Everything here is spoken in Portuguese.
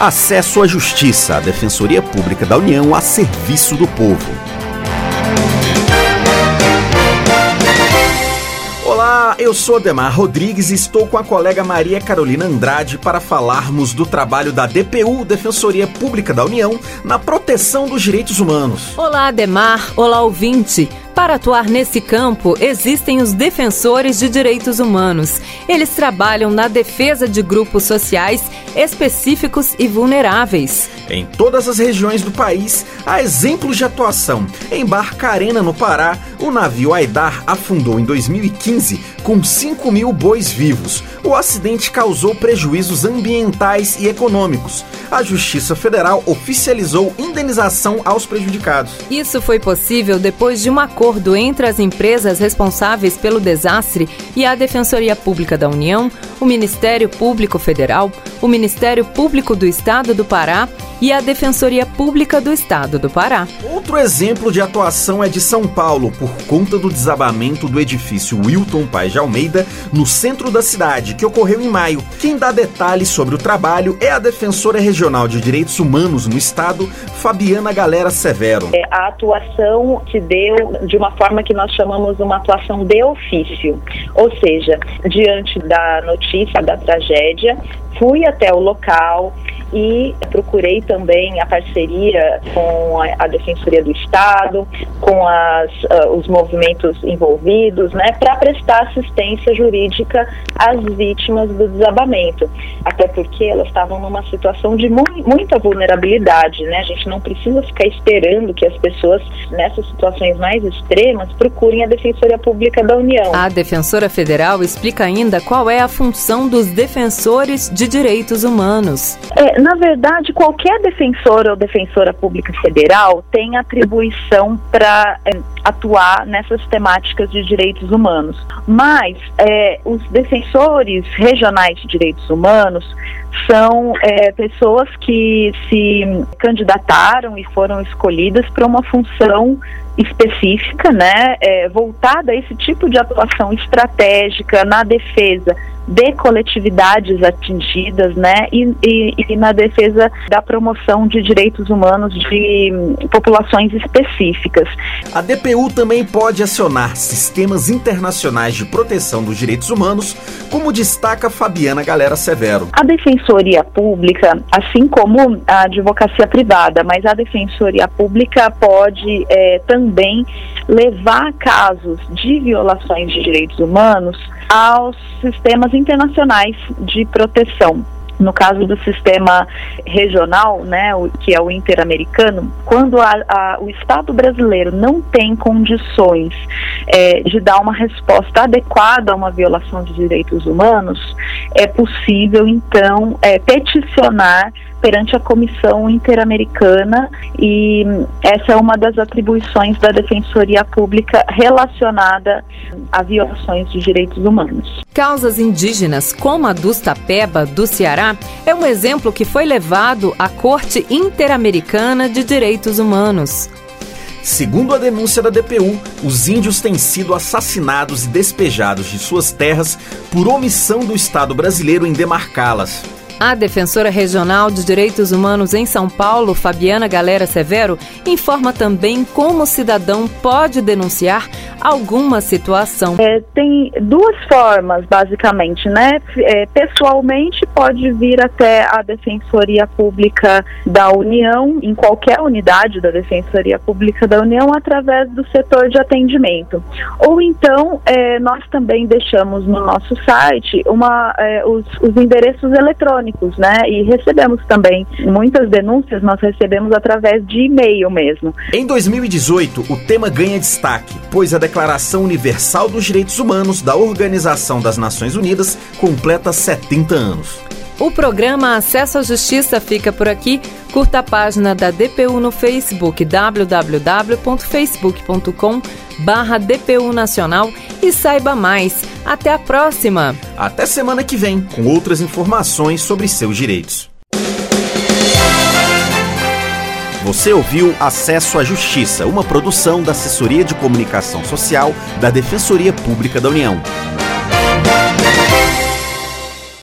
Acesso à Justiça, a Defensoria Pública da União a serviço do povo. Olá, eu sou Demar Rodrigues e estou com a colega Maria Carolina Andrade para falarmos do trabalho da DPU, Defensoria Pública da União, na proteção dos direitos humanos. Olá, Demar. Olá, ouvinte. Para atuar nesse campo, existem os defensores de direitos humanos. Eles trabalham na defesa de grupos sociais específicos e vulneráveis. Em todas as regiões do país, há exemplos de atuação. Em Barcarena, no Pará, o navio Aidar afundou em 2015 com 5 mil bois vivos. O acidente causou prejuízos ambientais e econômicos. A Justiça Federal oficializou indenização aos prejudicados. Isso foi possível depois de um acordo entre as empresas responsáveis pelo desastre e a Defensoria Pública da União, o Ministério Público Federal, o Ministério Público do Estado do Pará e a Defensoria Pública do Estado do Pará. Outro exemplo de atuação é de São Paulo, por conta do desabamento do edifício Wilton Paz de Almeida, no centro da cidade, que ocorreu em maio. Quem dá detalhes sobre o trabalho é a Defensora Regional de Direitos Humanos no Estado, Fabiana Galera Severo. É, a atuação se deu de uma forma que nós chamamos uma atuação de ofício, ou seja, diante da notícia da tragédia, fui até o local e procurei também a parceria com a, Defensoria do Estado, com as, uh, os movimentos envolvidos, né, para prestar assistência jurídica às vítimas do desabamento, até porque elas estavam numa situação de mu muita vulnerabilidade, né? A gente não precisa ficar esperando que as pessoas nessas situações mais extremas procurem a Defensoria Pública da União. A Defensora Federal explica ainda qual é a função dos defensores de direitos humanos. É, na verdade, qualquer defensor ou defensora pública federal tem atribuição para é, atuar nessas temáticas de direitos humanos. Mas é, os defensores regionais de direitos humanos são é, pessoas que se candidataram e foram escolhidas para uma função específica, né, é, voltada a esse tipo de atuação estratégica na defesa de coletividades atingidas, né, e, e, e, na defesa da promoção de direitos humanos de populações específicas. A DPU também pode acionar sistemas internacionais de proteção dos direitos humanos, como destaca Fabiana Galera Severo. A Defensoria Pública, assim como a advocacia privada, mas a Defensoria Pública pode é, também levar casos de violações de direitos humanos aos sistemas internacionais de proteção. No caso do sistema regional, né, que é o interamericano, quando a, a, o Estado brasileiro não tem condições é, de dar uma resposta adequada a uma violação de direitos humanos, é possível então é, peticionar perante a Comissão Interamericana e essa é uma das atribuições da Defensoria Pública relacionada a violações de direitos humanos. Causas indígenas, como a dos Tapeba, do Ceará, é um exemplo que foi levado à Corte Interamericana de Direitos Humanos. Segundo a denúncia da DPU, os índios têm sido assassinados e despejados de suas terras por omissão do Estado brasileiro em demarcá-las. A defensora regional de direitos humanos em São Paulo, Fabiana Galera Severo, informa também como o cidadão pode denunciar alguma situação. É, tem duas formas, basicamente, né? É, pessoalmente, pode vir até a Defensoria Pública da União, em qualquer unidade da Defensoria Pública da União, através do setor de atendimento. Ou então, é, nós também deixamos no nosso site uma, é, os, os endereços eletrônicos né? E recebemos também muitas denúncias, nós recebemos através de e-mail mesmo. Em 2018, o tema ganha destaque, pois a Declaração Universal dos Direitos Humanos da Organização das Nações Unidas completa 70 anos. O programa Acesso à Justiça fica por aqui. Curta a página da DPU no Facebook www.facebook.com barra DPU Nacional e saiba mais. Até a próxima! Até semana que vem, com outras informações sobre seus direitos. Você ouviu Acesso à Justiça, uma produção da Assessoria de Comunicação Social da Defensoria Pública da União.